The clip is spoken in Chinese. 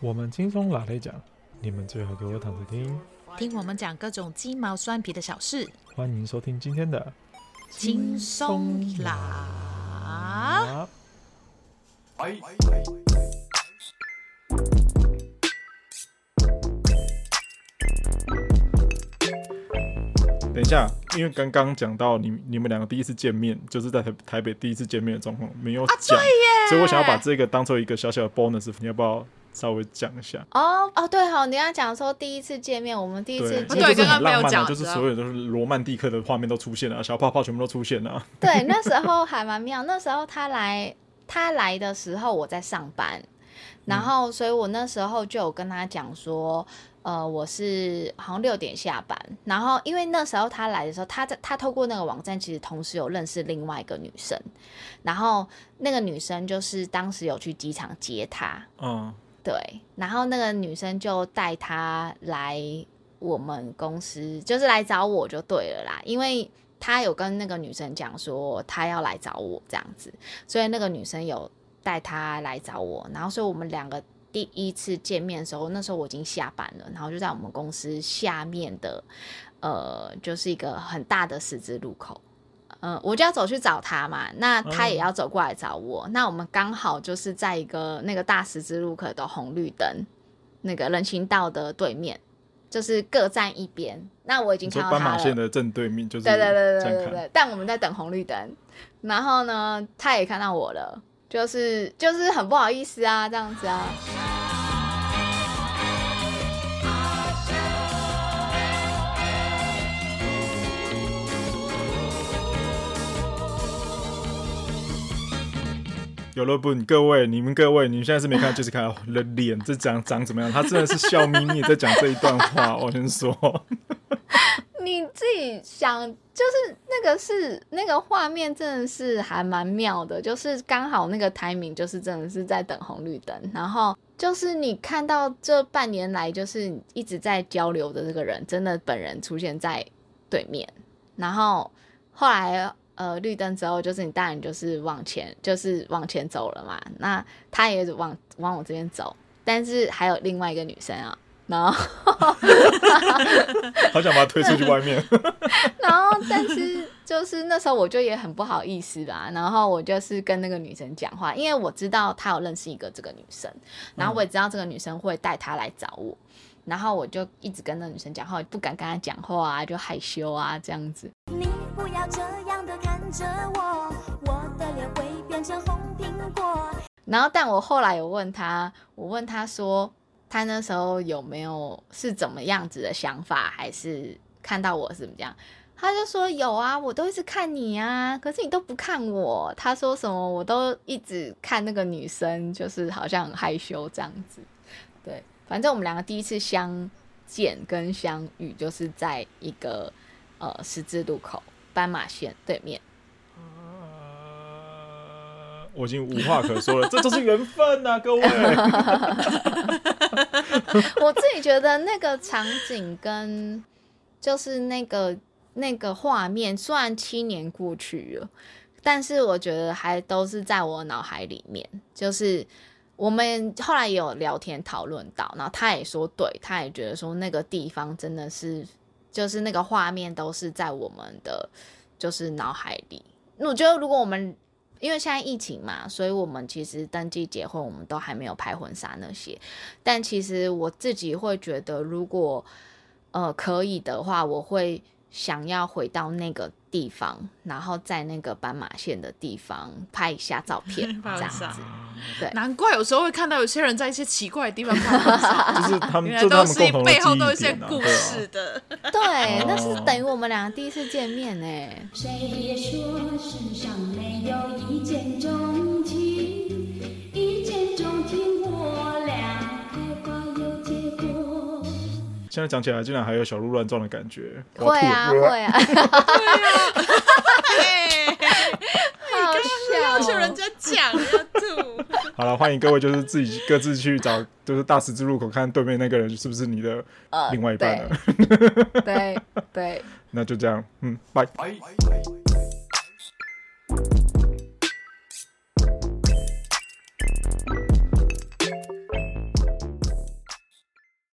我们轻松拉来讲，你们最好给我躺着听，听我们讲各种鸡毛蒜皮的小事。欢迎收听今天的轻松拉。等一下，因为刚刚讲到你你们两个第一次见面，就是在台台北第一次见面的状况没有讲，啊、所以我想要把这个当做一个小小的 bonus，你要不要稍微讲一下？哦哦，对好，你要讲说第一次见面，我们第一次见面对，就是很浪漫的，就是所有都是罗曼蒂克的画面都出现了，小泡泡全部都出现了。对，那时候还蛮妙，那时候他来他来的时候我在上班，然后所以我那时候就有跟他讲说。呃，我是好像六点下班，然后因为那时候他来的时候，他在他透过那个网站，其实同时有认识另外一个女生，然后那个女生就是当时有去机场接他，嗯，对，然后那个女生就带他来我们公司，就是来找我就对了啦，因为他有跟那个女生讲说他要来找我这样子，所以那个女生有带他来找我，然后所以我们两个。第一次见面的时候，那时候我已经下班了，然后就在我们公司下面的，呃，就是一个很大的十字路口，呃，我就要走去找他嘛，那他也要走过来找我，嗯、那我们刚好就是在一个那个大十字路口的红绿灯，那个人行道的对面，就是各站一边。那我已经看到他了，斑马线的正对面就是对对对对对，但我们在等红绿灯，然后呢，他也看到我了。就是就是很不好意思啊，这样子啊。有了不？各位，你们各位，你们现在是没看，到，就是看到的脸，这长长怎么样？他真的是笑眯眯在讲这一段话。我先说。你自己想，就是那个是那个画面，真的是还蛮妙的。就是刚好那个 timing，就是真的是在等红绿灯，然后就是你看到这半年来就是一直在交流的这个人，真的本人出现在对面。然后后来呃绿灯之后，就是你当然就是往前，就是往前走了嘛。那他也往往我这边走，但是还有另外一个女生啊。然后，好想把他推出去外面。然后，但是就是那时候我就也很不好意思吧。然后我就是跟那个女生讲话，因为我知道他有认识一个这个女生，然后我也知道这个女生会带他来找我。然后我就一直跟那个女生讲话，不敢跟她讲话啊，就害羞啊这样子。你不要这样的看着我，我的脸会变成红苹果。然后，但我后来有问他，我问他说。他那时候有没有是怎么样子的想法，还是看到我是怎么样？他就说有啊，我都一直看你啊，可是你都不看我。他说什么我都一直看那个女生，就是好像很害羞这样子。对，反正我们两个第一次相见跟相遇，就是在一个呃十字路口斑马线对面。我已经无话可说了，这就是缘分呐，各位。我自己觉得那个场景跟就是那个那个画面，虽然七年过去了，但是我觉得还都是在我脑海里面。就是我们后来也有聊天讨论到，然后他也说，对，他也觉得说那个地方真的是，就是那个画面都是在我们的就是脑海里。我觉得如果我们因为现在疫情嘛，所以我们其实登记结婚，我们都还没有拍婚纱那些。但其实我自己会觉得，如果呃可以的话，我会想要回到那个地方，然后在那个斑马线的地方拍一下照片，这样子。对，难怪有时候会看到有些人在一些奇怪的地方拍婚纱，就是他们，原来都是背后都有一些故事的。对，那是等于我们两个第一次见面呢。见钟情，一见钟情，我俩开花有结果。现在讲起来，竟然还有小鹿乱撞的感觉。会啊，会啊，会啊。好笑，是人家讲要吐。好了，欢迎各位，就是自己各自去找，就是大十字路口看对面那个人是不是你的另外一半了。对对，那就这样，嗯，拜拜。